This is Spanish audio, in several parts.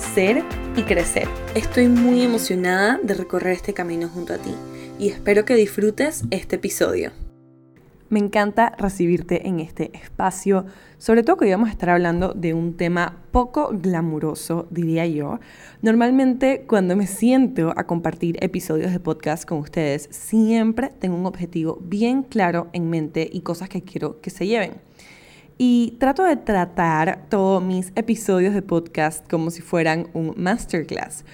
ser y crecer. Estoy muy emocionada de recorrer este camino junto a ti y espero que disfrutes este episodio. Me encanta recibirte en este espacio, sobre todo que hoy vamos a estar hablando de un tema poco glamuroso, diría yo. Normalmente cuando me siento a compartir episodios de podcast con ustedes, siempre tengo un objetivo bien claro en mente y cosas que quiero que se lleven. Y trato de tratar todos mis episodios de podcast como si fueran un masterclass.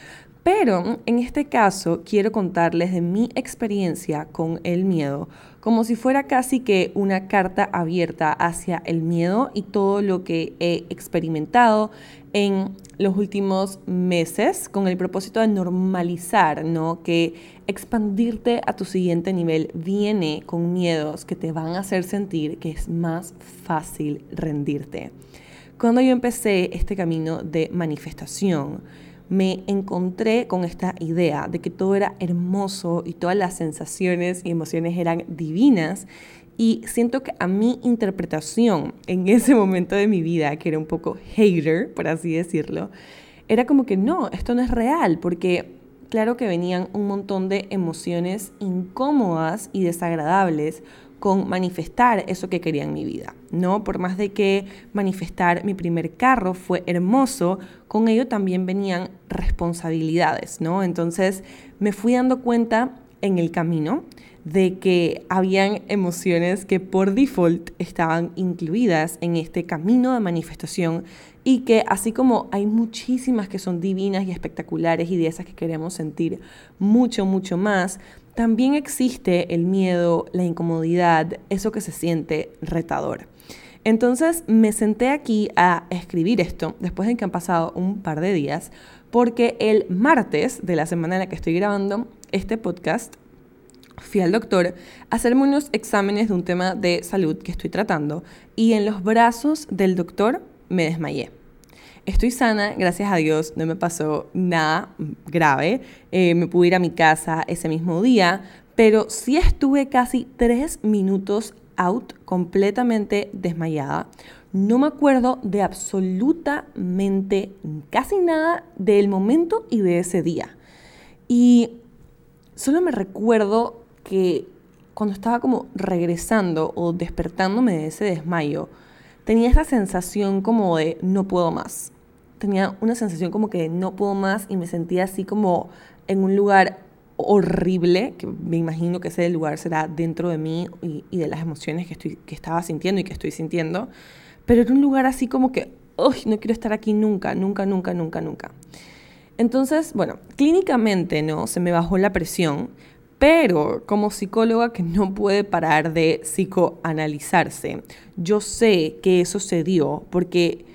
Pero en este caso quiero contarles de mi experiencia con el miedo, como si fuera casi que una carta abierta hacia el miedo y todo lo que he experimentado en los últimos meses con el propósito de normalizar, ¿no? Que expandirte a tu siguiente nivel viene con miedos que te van a hacer sentir que es más fácil rendirte. Cuando yo empecé este camino de manifestación, me encontré con esta idea de que todo era hermoso y todas las sensaciones y emociones eran divinas. Y siento que a mi interpretación en ese momento de mi vida, que era un poco hater, por así decirlo, era como que no, esto no es real, porque claro que venían un montón de emociones incómodas y desagradables con manifestar eso que quería en mi vida, ¿no? Por más de que manifestar mi primer carro fue hermoso, con ello también venían responsabilidades, ¿no? Entonces me fui dando cuenta en el camino de que habían emociones que por default estaban incluidas en este camino de manifestación y que así como hay muchísimas que son divinas y espectaculares y de esas que queremos sentir mucho, mucho más, también existe el miedo, la incomodidad, eso que se siente retador. Entonces me senté aquí a escribir esto después de que han pasado un par de días, porque el martes de la semana en la que estoy grabando este podcast, fui al doctor a hacerme unos exámenes de un tema de salud que estoy tratando y en los brazos del doctor me desmayé. Estoy sana, gracias a Dios, no me pasó nada grave. Eh, me pude ir a mi casa ese mismo día, pero sí estuve casi tres minutos out, completamente desmayada. No me acuerdo de absolutamente casi nada del momento y de ese día. Y solo me recuerdo que cuando estaba como regresando o despertándome de ese desmayo, tenía esa sensación como de no puedo más tenía una sensación como que no puedo más y me sentía así como en un lugar horrible, que me imagino que ese lugar será dentro de mí y, de las emociones que, estoy, que estaba sintiendo y que estoy sintiendo, pero era un lugar así como que, uy, no quiero estar aquí nunca, nunca, nunca, nunca, nunca. Entonces, bueno, clínicamente, ¿no? Se me bajó la presión, pero como psicóloga que no puede parar de psicoanalizarse, yo sé que eso se dio porque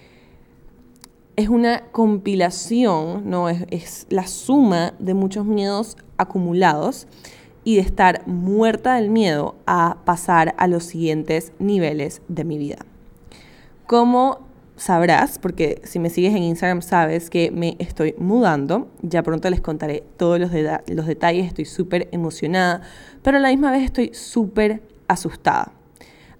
es una compilación, ¿no? Es, la suma de muchos miedos acumulados y de estar muerta del miedo a pasar a los siguientes niveles de mi vida. Como sabrás, porque si me sigues en Instagram sabes que me estoy mudando, ya pronto les contaré todos los, los detalles, estoy súper emocionada, pero a la misma vez estoy súper asustada.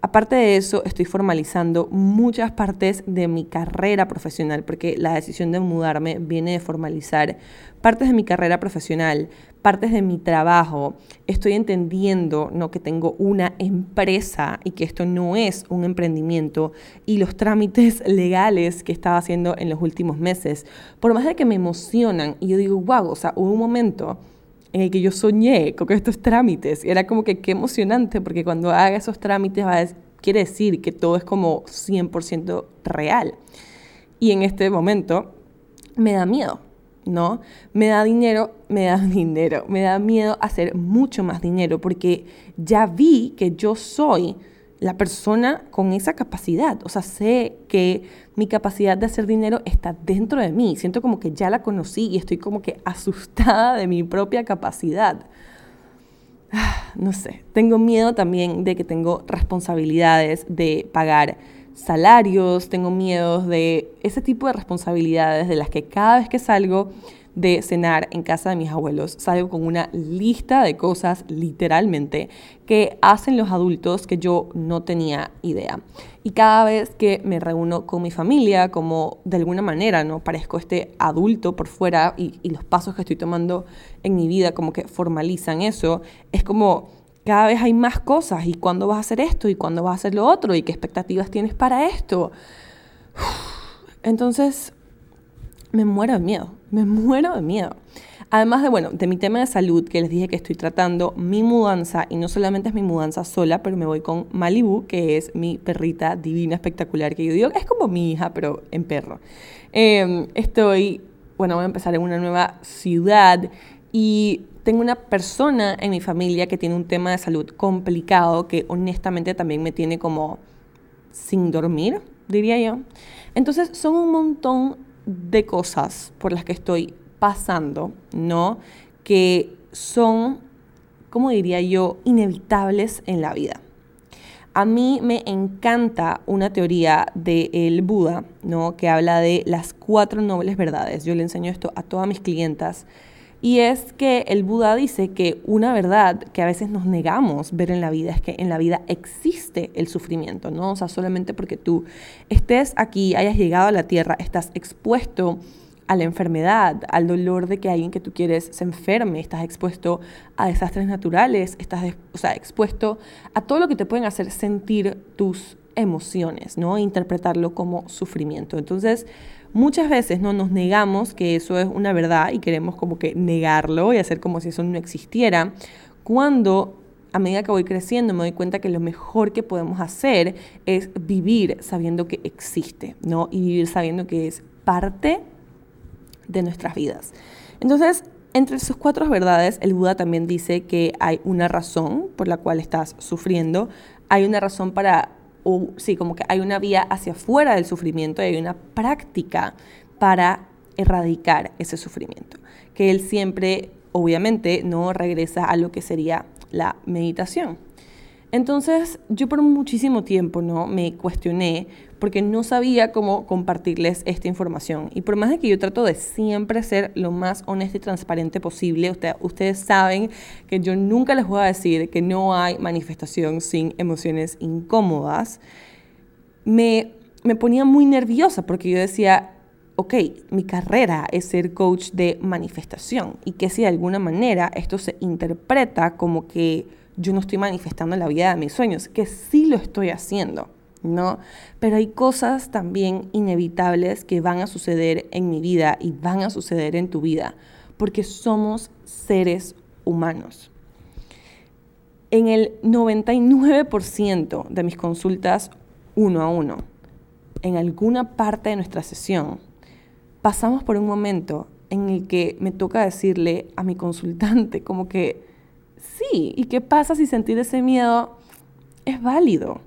Aparte de eso, estoy formalizando muchas partes de mi carrera profesional, porque la decisión de mudarme viene de formalizar partes de mi carrera profesional, partes de mi trabajo. Estoy entendiendo ¿no? que tengo una empresa y que esto no es un emprendimiento y los trámites legales que estaba haciendo en los últimos meses, por más de que me emocionan y yo digo, wow, o sea, hubo un momento en el que yo soñé con estos trámites. Y era como que qué emocionante, porque cuando haga esos trámites va a quiere decir que todo es como 100% real. Y en este momento me da miedo, ¿no? Me da dinero, me da dinero, me da miedo hacer mucho más dinero, porque ya vi que yo soy la persona con esa capacidad. O sea, sé que mi capacidad de hacer dinero está dentro de mí. Siento como que ya la conocí y estoy como que asustada de mi propia capacidad. No sé, tengo miedo también de que tengo responsabilidades de pagar salarios, tengo miedo de ese tipo de responsabilidades de las que cada vez que salgo de cenar en casa de mis abuelos, salgo con una lista de cosas, literalmente, que hacen los adultos que yo no tenía idea. Y cada vez que me reúno con mi familia, como de alguna manera, ¿no? Parezco este adulto por fuera y, y los pasos que estoy tomando en mi vida como que formalizan eso, es como cada vez hay más cosas y cuándo vas a hacer esto y cuándo vas a hacer lo otro y qué expectativas tienes para esto. Entonces, me muero de miedo, me muero de miedo. Además de, bueno, de mi tema de salud que les dije que estoy tratando, mi mudanza, y no solamente es mi mudanza sola, pero me voy con Malibu, que es mi perrita divina, espectacular, que yo digo, es como mi hija, pero en perro. Em, estoy, bueno, voy a empezar en una nueva ciudad y tengo una persona en mi familia que tiene un tema de salud complicado que honestamente también me tiene como sin dormir, diría yo. Entonces son un montón de cosas por las que estoy pasando, ¿no? Que son, como diría yo, inevitables en la vida. A mí me encanta una teoría del Buda, ¿no? Que habla de las cuatro nobles verdades. Yo le enseño esto a todas mis clientas. Y es que el Buda dice que una verdad que a veces nos negamos ver en la vida es que en la vida existe el sufrimiento, ¿no? O sea, solamente porque tú estés aquí, hayas llegado a la tierra, estás expuesto a la enfermedad, al dolor de que alguien que tú quieres se enferme, estás expuesto a desastres naturales, estás o sea, expuesto a todo lo que te pueden hacer sentir tus emociones, ¿no? interpretarlo como sufrimiento. Entonces, muchas veces no nos negamos que eso es una verdad y queremos como que negarlo y hacer como si eso no existiera, cuando a medida que voy creciendo me doy cuenta que lo mejor que podemos hacer es vivir sabiendo que existe, ¿no? Y vivir sabiendo que es parte de nuestras vidas. Entonces, entre sus cuatro verdades, el Buda también dice que hay una razón por la cual estás sufriendo, hay una razón para, o sí, como que hay una vía hacia afuera del sufrimiento y hay una práctica para erradicar ese sufrimiento. Que él siempre, obviamente, no regresa a lo que sería la meditación. Entonces, yo por muchísimo tiempo no me cuestioné porque no sabía cómo compartirles esta información. Y por más de que yo trato de siempre ser lo más honesta y transparente posible, ustedes saben que yo nunca les voy a decir que no hay manifestación sin emociones incómodas, me, me ponía muy nerviosa porque yo decía, ok, mi carrera es ser coach de manifestación y que si de alguna manera esto se interpreta como que yo no estoy manifestando la vida de mis sueños, que sí lo estoy haciendo. ¿No? Pero hay cosas también inevitables que van a suceder en mi vida y van a suceder en tu vida, porque somos seres humanos. En el 99% de mis consultas uno a uno, en alguna parte de nuestra sesión, pasamos por un momento en el que me toca decirle a mi consultante como que, sí, ¿y qué pasa si sentir ese miedo es válido?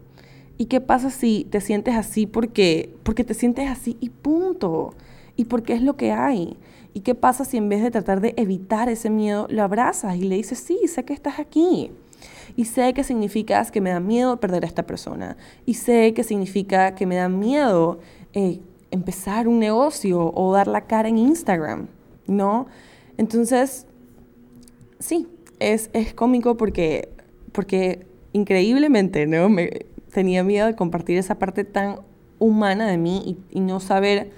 ¿Y qué pasa si te sientes así porque, porque te sientes así y punto? ¿Y porque es lo que hay? ¿Y qué pasa si en vez de tratar de evitar ese miedo, lo abrazas y le dices, sí, sé que estás aquí? Y sé que significa que me da miedo perder a esta persona. Y sé que significa que me da miedo eh, empezar un negocio o dar la cara en Instagram, ¿no? Entonces, sí, es, es cómico porque, porque increíblemente, ¿no? Me, tenía miedo de compartir esa parte tan humana de mí y, no saber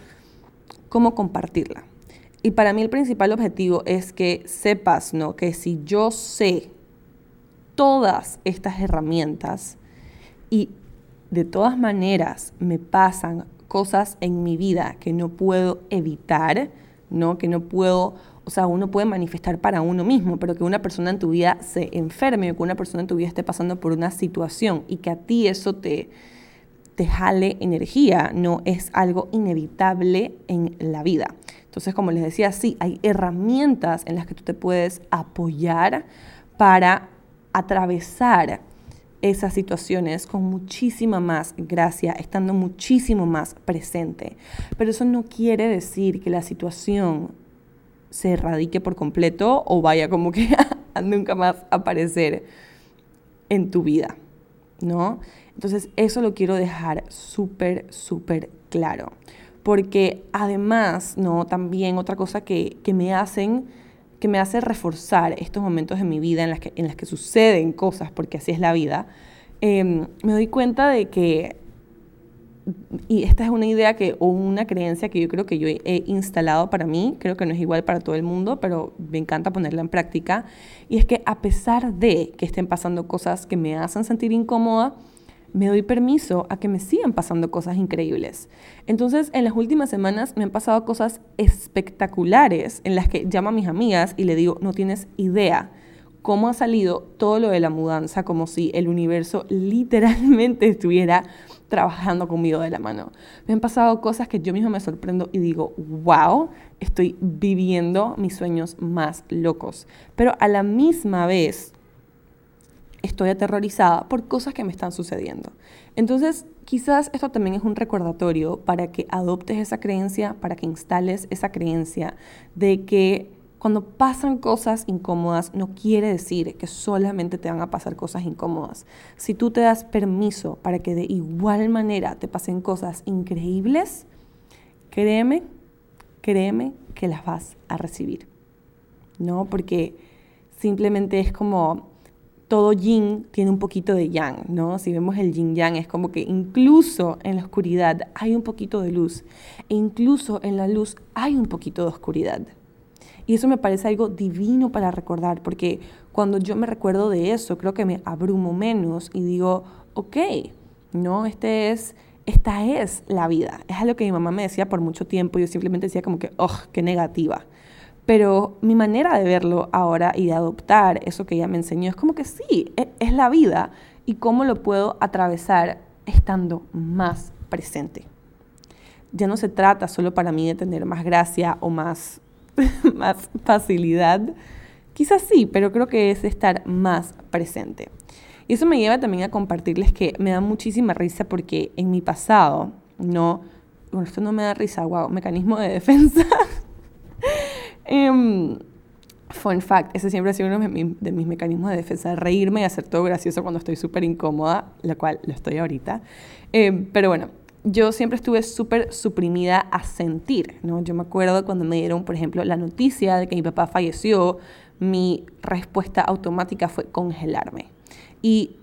cómo compartirla. Y para mí el principal objetivo es que sepas, ¿no? Que si yo sé todas estas herramientas y de todas maneras me pasan cosas en mi vida que no puedo evitar, ¿no? Que no puedo o sea, uno puede manifestar para uno mismo, pero que una persona en tu vida se enferme o que una persona en tu vida esté pasando por una situación y que a ti eso te, te jale energía, no es algo inevitable en la vida. Entonces, como les decía, sí, hay herramientas en las que tú te puedes apoyar para atravesar esas situaciones con muchísima más gracia, estando muchísimo más presente. Pero eso no quiere decir que la situación se erradique por completo o vaya como que a nunca más aparecer en tu vida, ¿no? Entonces eso lo quiero dejar súper, súper claro. Porque además, ¿no? También otra cosa que, que me hacen que me hace reforzar estos momentos de mi vida en las que, en las que suceden cosas, porque así es la vida, em, me doy cuenta de que, y esta es una idea que, o una creencia que yo creo que yo he instalado para mí, creo que no es igual para todo el mundo, pero me encanta ponerla en práctica, y es que a pesar de que estén pasando cosas que me hacen sentir incómoda, me doy permiso a que me sigan pasando cosas increíbles. Entonces, en las últimas semanas me han pasado cosas espectaculares en las que llamo a mis amigas y le digo, no tienes idea cómo ha salido todo lo de la mudanza, como si el universo literalmente estuviera trabajando conmigo de la mano. Me han pasado cosas que yo misma me sorprendo y digo, wow, estoy viviendo mis sueños más locos. Pero a la misma vez, estoy aterrorizada por cosas que me están sucediendo. Entonces, quizás esto también es un recordatorio para que adoptes esa creencia, para que instales esa creencia de que cuando pasan cosas incómodas no quiere decir que solamente te van a pasar cosas incómodas. Si tú te das permiso para que de igual manera te pasen cosas increíbles, créeme, créeme que las vas a recibir. ¿No? Porque simplemente es como todo yin tiene un poquito de yang, ¿no? Si vemos el yin yang es como que incluso en la oscuridad hay un poquito de luz e incluso en la luz hay un poquito de oscuridad. Y eso me parece algo divino para recordar, porque cuando yo me recuerdo de eso, creo que me abrumo menos y digo, ok, no, este es, esta es la vida. Es algo que mi mamá me decía por mucho tiempo, yo simplemente decía como que, oh, qué negativa. Pero mi manera de verlo ahora y de adoptar eso que ella me enseñó es como que sí, e, es la vida y cómo lo puedo atravesar estando más presente. Ya no se trata solo para mí de tener más gracia o más, más facilidad. Quizás sí, pero creo que es estar más presente. Y eso me lleva también a compartirles que me da muchísima risa porque en mi pasado, no, bueno, esto no me da risa, wow, mecanismo de defensa. Um, fun fact, ese siempre ha sido uno de mis, mecanismos de defensa, reírme y hacer todo gracioso cuando estoy súper incómoda, la cual lo estoy ahorita. Em, pero bueno, yo siempre estuve súper suprimida a sentir, ¿no? Yo me acuerdo cuando me dieron, por ejemplo, la noticia de que mi papá falleció, mi respuesta automática fue congelarme. Y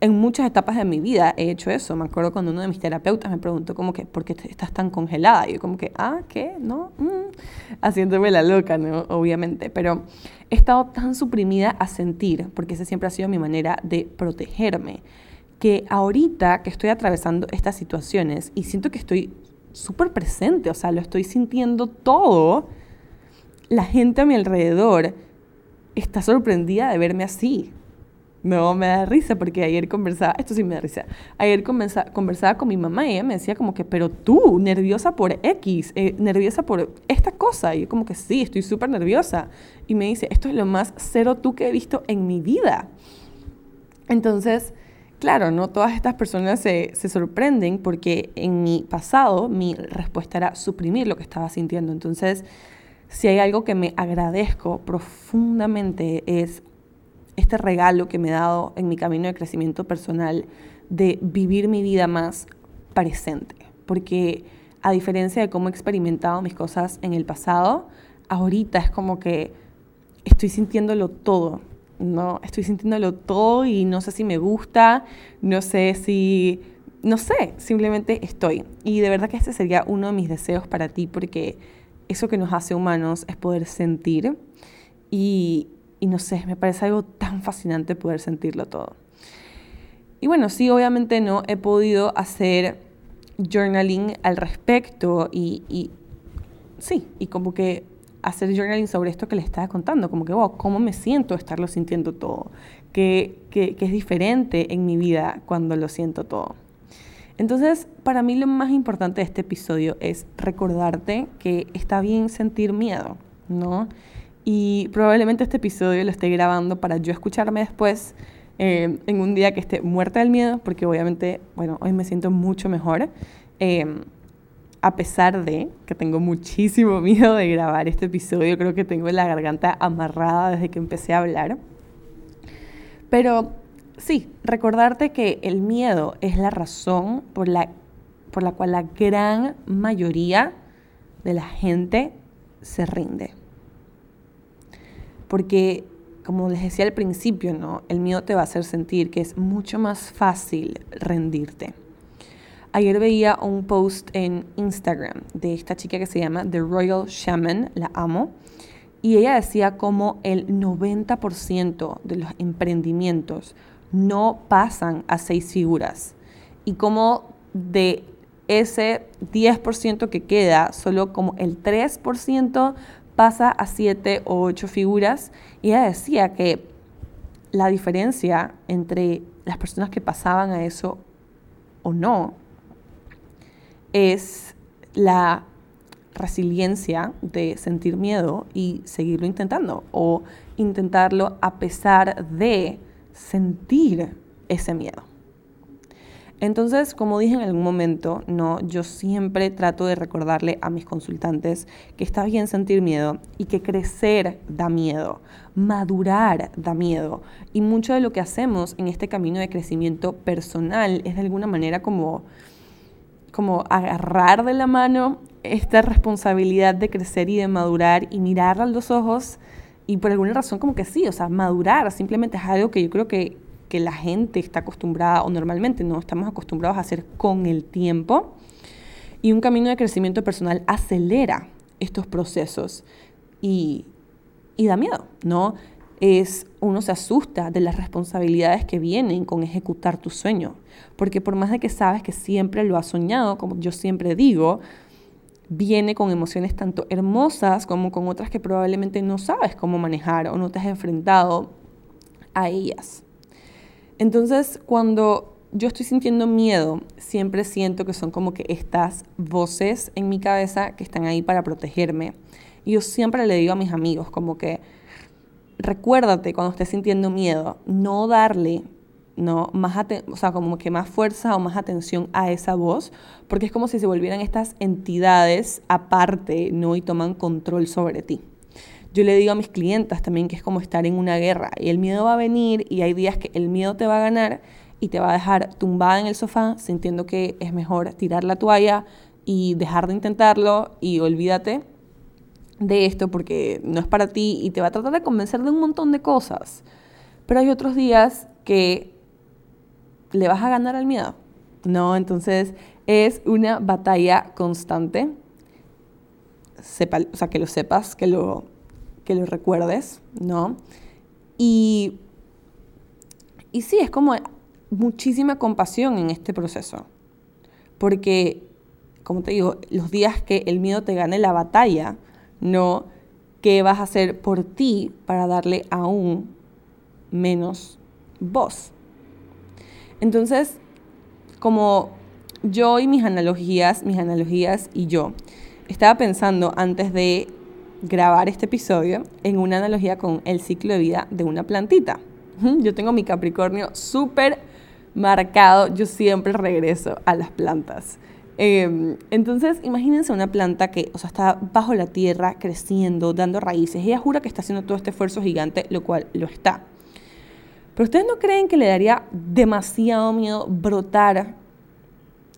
en muchas etapas de mi vida he hecho eso. Me acuerdo cuando uno de mis terapeutas me preguntó como que, ¿por qué estás tan congelada? Y yo como que, ah, ¿qué? ¿No? Mm". Haciéndome la loca, ¿no? Obviamente. Pero he estado tan suprimida a sentir, porque esa siempre ha sido mi manera de protegerme, que ahorita que estoy atravesando estas situaciones y siento que estoy súper presente, o sea, lo estoy sintiendo todo, la gente a mi alrededor está sorprendida de verme así. No, me da risa porque ayer conversaba, esto sí me da risa, ayer conversaba con mi mamá y me decía como que, pero tú, nerviosa por X, eh, nerviosa por esta cosa. Y yo como que sí, estoy súper nerviosa. Y me dice, esto es lo más cero tú que he visto en mi vida. Entonces, claro, no todas estas personas se, se sorprenden porque en mi pasado mi respuesta era suprimir lo que estaba sintiendo. Entonces, si hay algo que me agradezco profundamente es este regalo que me he dado en mi camino de crecimiento personal de vivir mi vida más presente. Porque a diferencia de cómo he experimentado mis cosas en el pasado, ahorita es como que estoy sintiéndolo todo, ¿no? Estoy sintiéndolo todo y no sé si me gusta, no sé si... No sé, simplemente estoy. Y de verdad que este sería uno de mis deseos para ti porque eso que nos hace humanos es poder sentir y, y no sé, me parece algo tan fascinante poder sentirlo todo. Y bueno, sí, obviamente no he podido hacer journaling al respecto y, y sí, y como que hacer journaling sobre esto que les estaba contando, como que, wow, ¿cómo me siento estarlo sintiendo todo? Que, que, que es diferente en mi vida cuando lo siento todo. Entonces, para mí lo más importante de este episodio es recordarte que está bien sentir miedo, ¿no? Y probablemente este episodio lo esté grabando para yo escucharme después eh, en un día que esté muerta del miedo, porque obviamente, bueno, hoy me siento mucho mejor. Eh, a pesar de que tengo muchísimo miedo de grabar este episodio, creo que tengo la garganta amarrada desde que empecé a hablar. Pero sí, recordarte que el miedo es la razón por la, por la cual la gran mayoría de la gente se rinde. Porque, como les decía al principio, ¿no? el miedo te va a hacer sentir que es mucho más fácil rendirte. Ayer veía un post en Instagram de esta chica que se llama The Royal Shaman, la amo, y ella decía como el 90% de los emprendimientos no pasan a seis figuras y como de ese 10% que queda, solo como el 3% pasa a siete o ocho figuras. Y ella decía que la diferencia entre las personas que pasaban a eso o no es la resiliencia de sentir miedo y seguirlo intentando o intentarlo a pesar de sentir ese miedo. Entonces, como dije en algún momento, no, yo siempre trato de recordarle a mis consultantes que está bien sentir miedo y que crecer da miedo, madurar da miedo. Y mucho de lo que hacemos en este camino de crecimiento personal es de alguna manera como como agarrar de la mano esta responsabilidad de crecer y de madurar y mirar a los ojos y por alguna razón como que sí, o sea, madurar simplemente es algo que yo creo que, que la gente está acostumbrada o normalmente no estamos acostumbrados a hacer con el tiempo y un camino de crecimiento personal acelera estos procesos y, y da miedo, ¿no? Es uno se asusta de las responsabilidades que vienen con ejecutar tu sueño, porque por más de que sabes que siempre lo has soñado, como yo siempre digo, viene con emociones tanto hermosas como con otras que probablemente no sabes cómo manejar o no te has enfrentado a ellas. Entonces, cuando yo estoy sintiendo miedo, siempre siento que son como que estas voces en mi cabeza que están ahí para protegerme. Y yo siempre le digo a mis amigos como que recuérdate cuando estés sintiendo miedo, no darle ¿no? Más o sea, como que más fuerza o más atención a esa voz, porque es como si se volvieran estas entidades aparte, ¿no? Y toman control sobre ti. Yo le digo a mis clientas también que es como estar en una guerra y el miedo va a venir y hay días que el miedo te va a ganar y te va a dejar tumbada en el sofá sintiendo que es mejor tirar la toalla y dejar de intentarlo y olvídate de esto porque no es para ti y te va a tratar de convencer de un montón de cosas. Pero hay otros días que le vas a ganar al miedo. No, entonces es una batalla constante. Sepa, o sea, que lo sepas, que lo, que lo recuerdes, ¿no? Y, y sí, es como muchísima compasión en este proceso. Porque, como te digo, los días que el miedo te gane la batalla, no qué vas a hacer por ti para darle aún menos voz. Entonces, como yo y mis analogías, mis analogías y yo, estaba pensando antes de grabar este episodio en una analogía con el ciclo de vida de una plantita. Yo tengo mi Capricornio súper marcado, yo siempre regreso a las plantas. Em, entonces, imagínense una planta que o sea, está bajo la tierra, creciendo, dando raíces. Ella jura que está haciendo todo este esfuerzo gigante, lo cual lo está. Pero ustedes no creen que le daría demasiado miedo brotar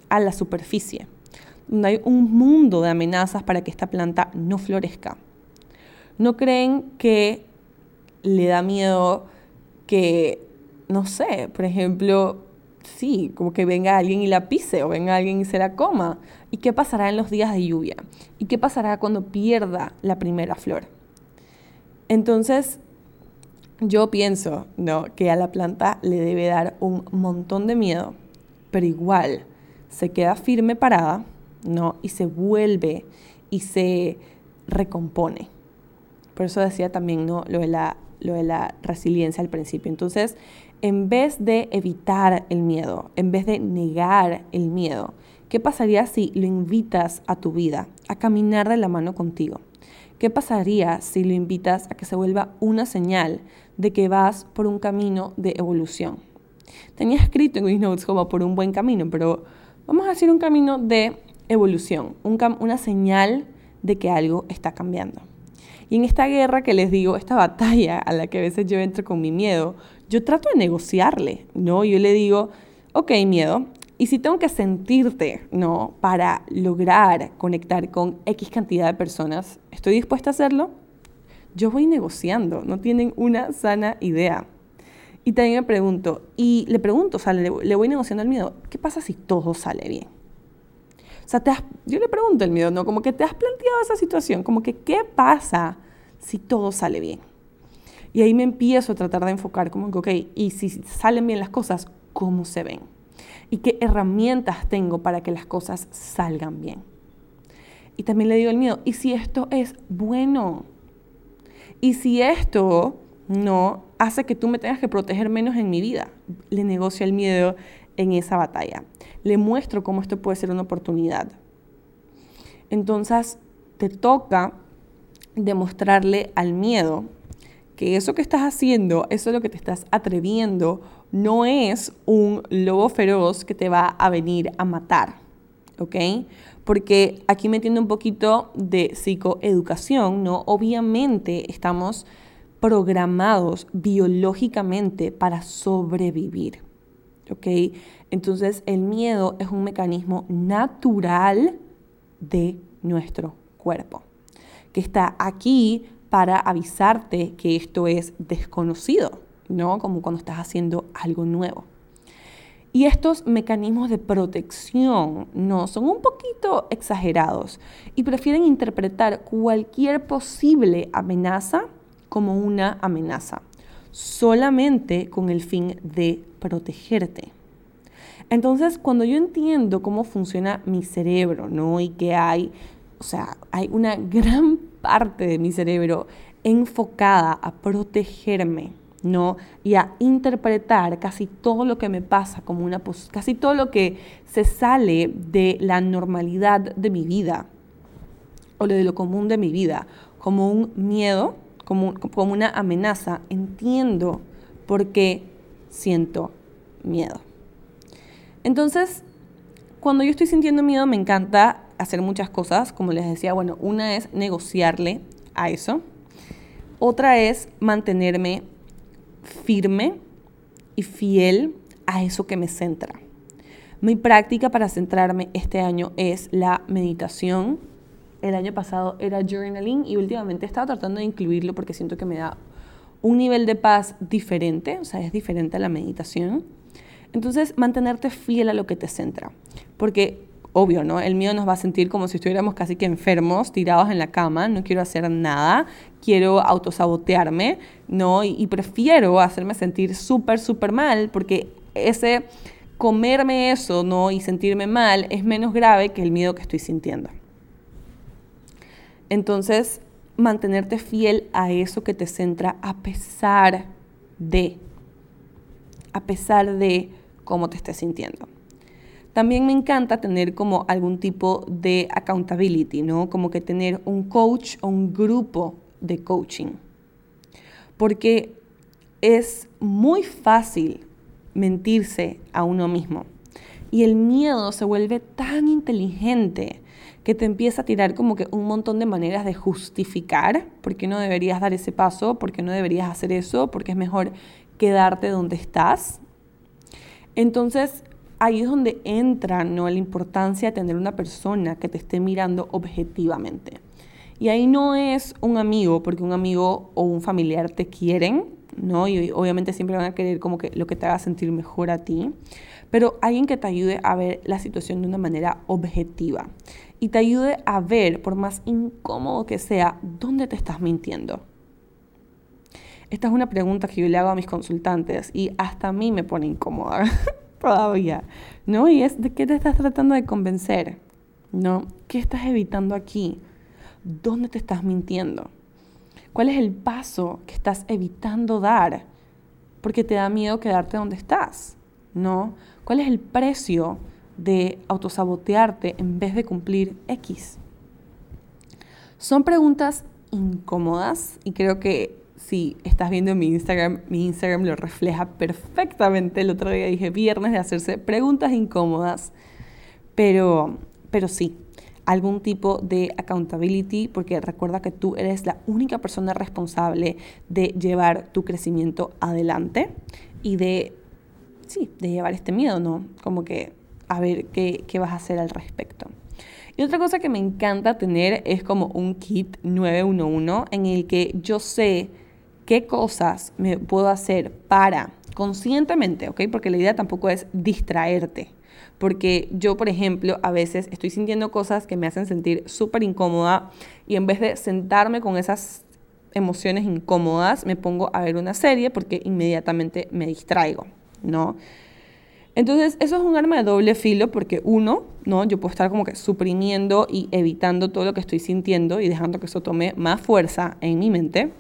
a la superficie, donde hay un mundo de amenazas para que esta planta no florezca. ¿No creen que le da miedo que, no sé, por ejemplo, sí, como que venga alguien y la pise o venga alguien y se la coma. ¿Y qué pasará en los días de lluvia? ¿Y qué pasará cuando pierda la primera flor? Entonces, yo pienso ¿no? que a la planta le debe dar un montón de miedo, pero igual se queda firme parada ¿no? y se vuelve y se recompone. Por eso decía también ¿no? lo, de la, lo de la resiliencia al principio. Entonces, en vez de evitar el miedo, en vez de negar el miedo, ¿qué pasaría si lo invitas a tu vida, a caminar de la mano contigo? ¿Qué pasaría si lo invitas a que se vuelva una señal de que vas por un camino de evolución? Tenía escrito en mis notes como por un buen camino, pero vamos a decir un camino de evolución, una señal de que algo está cambiando. Y en esta guerra que les digo, esta batalla a la que a veces yo entro con mi miedo, yo trato de negociarle, ¿no? Yo le digo, ok, miedo, y si tengo que sentirte, ¿no? Para lograr conectar con X cantidad de personas, ¿estoy dispuesta a hacerlo? Yo voy negociando, no tienen una sana idea. Y también me pregunto, y le pregunto, o sea, le, voy negociando el miedo, ¿qué pasa si todo sale bien? O sea, te yo le pregunto el miedo, ¿no? Como que te has planteado esa situación, como que, ¿qué pasa si todo sale bien? Y ahí me empiezo a tratar de enfocar como que, ok, y si salen bien las cosas, ¿cómo se ven? ¿Y qué herramientas tengo para que las cosas salgan bien? Y también le digo el miedo, ¿y si esto es bueno? ¿Y si esto no hace que tú me tengas que proteger menos en mi vida? Le negocio el miedo en esa batalla. Le muestro cómo esto puede ser una oportunidad. Entonces, te toca demostrarle al miedo que eso que estás haciendo, eso es lo que te estás atreviendo, no es un lobo feroz que te va a venir a matar, ¿ok? Porque aquí metiendo un poquito de psicoeducación, ¿no? Obviamente estamos programados biológicamente para sobrevivir, ¿ok? Entonces el miedo es un mecanismo natural de nuestro cuerpo, que está aquí para avisarte que esto es desconocido, ¿no? Como cuando estás haciendo algo nuevo. Y estos mecanismos de protección no son un poquito exagerados y prefieren interpretar cualquier posible amenaza como una amenaza, solamente con el fin de protegerte. Entonces, cuando yo entiendo cómo funciona mi cerebro, ¿no? Y que hay, o sea, hay una gran parte de mi cerebro enfocada a protegerme, ¿no? Y a interpretar casi todo lo que me pasa como una casi todo lo que se sale de la normalidad de mi vida o de lo común de mi vida como un miedo, como, como una amenaza, entiendo por qué siento miedo. Entonces, cuando yo estoy sintiendo miedo, me encanta hacer muchas cosas. Como les decía, bueno, una es negociarle a eso. Otra es mantenerme firme y fiel a eso que me centra. Mi práctica para centrarme este año es la meditación. El año pasado era journaling y últimamente he tratando de incluirlo porque siento que me da un nivel de paz diferente, o sea, es diferente a la meditación. Entonces, mantenerte fiel a lo que te centra. Porque, obvio, ¿no? El miedo nos va a sentir como si estuviéramos casi que enfermos, tirados en la cama, no quiero hacer nada, quiero autosabotearme, ¿no? Y, prefiero hacerme sentir súper, súper mal, porque ese comerme eso, ¿no? Y sentirme mal es menos grave que el miedo que estoy sintiendo. Entonces, mantenerte fiel a eso que te centra a pesar de, a pesar de cómo te estés sintiendo. También me encanta tener como algún tipo de accountability, ¿no? Como que tener un coach o un grupo de coaching. Porque es muy fácil mentirse a uno mismo. Y el miedo se vuelve tan inteligente que te empieza a tirar como que un montón de maneras de justificar por qué no deberías dar ese paso, por qué no deberías hacer eso, porque es mejor quedarte donde estás. Entonces, ahí es donde entra ¿no? la importancia de tener una persona que te esté mirando objetivamente. Y ahí no es un amigo, porque un amigo o un familiar te quieren, ¿no? Y obviamente siempre van a querer como que lo que te haga sentir mejor a ti, pero alguien que te ayude a ver la situación de una manera objetiva y te ayude a ver, por más incómodo que sea, dónde te estás mintiendo. Esta es una pregunta que yo le hago a mis consultantes y hasta a mí me pone incómoda todavía, ¿no? Y es, ¿de qué te estás tratando de convencer? ¿No? ¿Qué estás evitando aquí? ¿Dónde te estás mintiendo? ¿Cuál es el paso que estás evitando dar? Porque te da miedo quedarte donde estás, ¿no? ¿Cuál es el precio de autosabotearte en vez de cumplir X? Son preguntas incómodas y creo que si estás viendo mi Instagram, mi Instagram lo refleja perfectamente. El otro día dije viernes de hacerse preguntas incómodas, pero, pero sí, algún tipo de accountability, porque recuerda que tú eres la única persona responsable de llevar tu crecimiento adelante y de, sí, de llevar este miedo, ¿no? Como que a ver qué, qué vas a hacer al respecto. Y otra cosa que me encanta tener es como un kit 911 en el que yo sé qué cosas me puedo hacer para conscientemente, ¿ok? Porque la idea tampoco es distraerte. Porque yo, por ejemplo, a veces estoy sintiendo cosas que me hacen sentir súper incómoda y en vez de sentarme con esas emociones incómodas, me pongo a ver una serie porque inmediatamente me distraigo, ¿no? Entonces, eso es un arma de doble filo porque uno, ¿no? Yo puedo estar como que suprimiendo y evitando todo lo que estoy sintiendo y dejando que eso tome más fuerza en mi mente.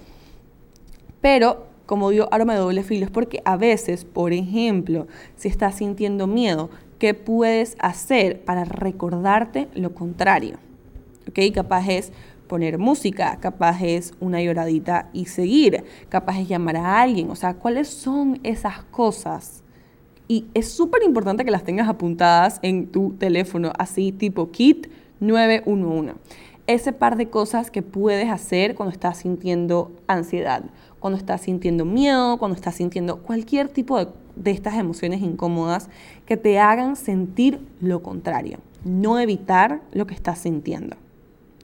Pero, como digo, arma de doble filo es porque a veces, por ejemplo, si estás sintiendo miedo, ¿qué puedes hacer para recordarte lo contrario? ¿Ok? Capaz es poner música, capaz es una lloradita y seguir, capaz es llamar a alguien, o sea, ¿cuáles son esas cosas? Y es súper importante que las tengas apuntadas en tu teléfono, así tipo kit 911. Ese par de cosas que puedes hacer cuando estás sintiendo ansiedad, cuando estás sintiendo miedo, cuando estás sintiendo cualquier tipo de, de estas emociones incómodas que te hagan sentir lo contrario, no evitar lo que estás sintiendo.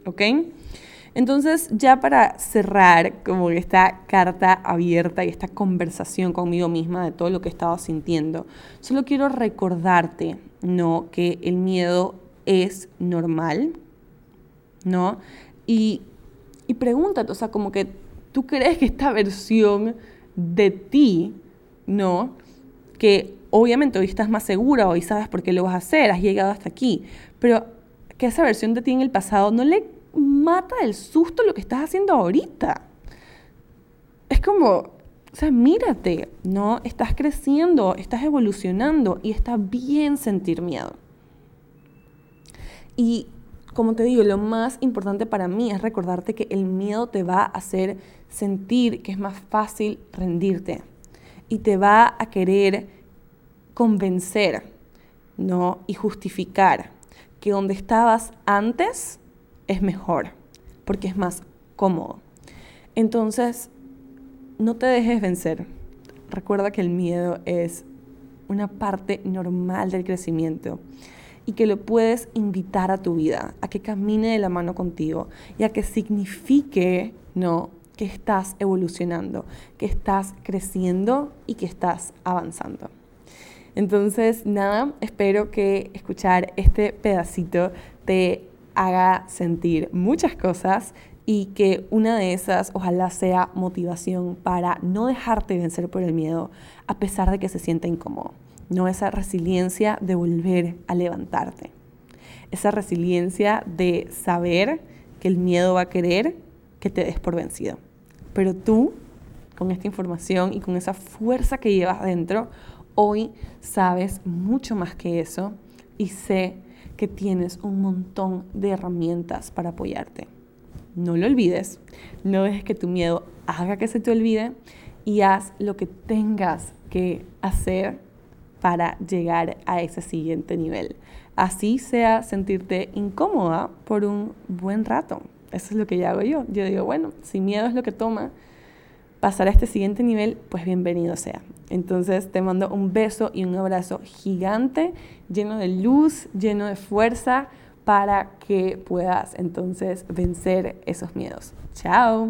¿Ok? Entonces, ya para cerrar como esta carta abierta y esta conversación conmigo misma de todo lo que he estado sintiendo, solo quiero recordarte, ¿no? Que el miedo es normal, ¿no? Y, y pregúntate, o sea, como que tú crees que esta versión de ti, ¿no? Que obviamente hoy estás más segura, hoy sabes por qué lo vas a hacer, has llegado hasta aquí, pero que esa versión de ti en el pasado no le mata el susto lo que estás haciendo ahorita. Es como, o sea, mírate, ¿no? Estás creciendo, estás evolucionando y está bien sentir miedo. Y como te digo, lo más importante para mí es recordarte que el miedo te va a hacer sentir que es más fácil rendirte y te va a querer convencer, ¿no? Y justificar que donde estabas antes es mejor, porque es más cómodo. Entonces, no te dejes vencer. Recuerda que el miedo es una parte normal del crecimiento y que lo puedes invitar a tu vida, a que camine de la mano contigo y a que signifique, ¿no? que estás evolucionando, que estás creciendo y que estás avanzando. Entonces, nada, espero que escuchar este pedacito te haga sentir muchas cosas y que una de esas ojalá sea motivación para no dejarte vencer por el miedo a pesar de que se sienta incómodo. No esa resiliencia de volver a levantarte. Esa resiliencia de saber que el miedo va a querer que te des por vencido. Pero tú, con esta información y con esa fuerza que llevas dentro, hoy sabes mucho más que eso y sé que tienes un montón de herramientas para apoyarte. No lo olvides, no dejes que tu miedo haga que se te olvide y haz lo que tengas que hacer para llegar a ese siguiente nivel. Así sea sentirte incómoda por un buen rato. Eso es lo que ya hago yo. Yo digo, bueno, si miedo es lo que toma, pasar a este siguiente nivel, pues bienvenido sea. Entonces te mando un beso y un abrazo gigante, lleno de luz, lleno de fuerza, para que puedas entonces vencer esos miedos. Chao.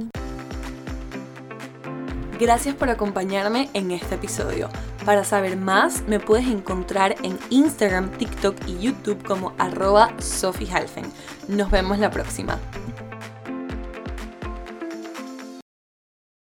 Gracias por acompañarme en este episodio. Para saber más, me puedes encontrar en Instagram, TikTok y YouTube como arroba Sophie Nos vemos la próxima.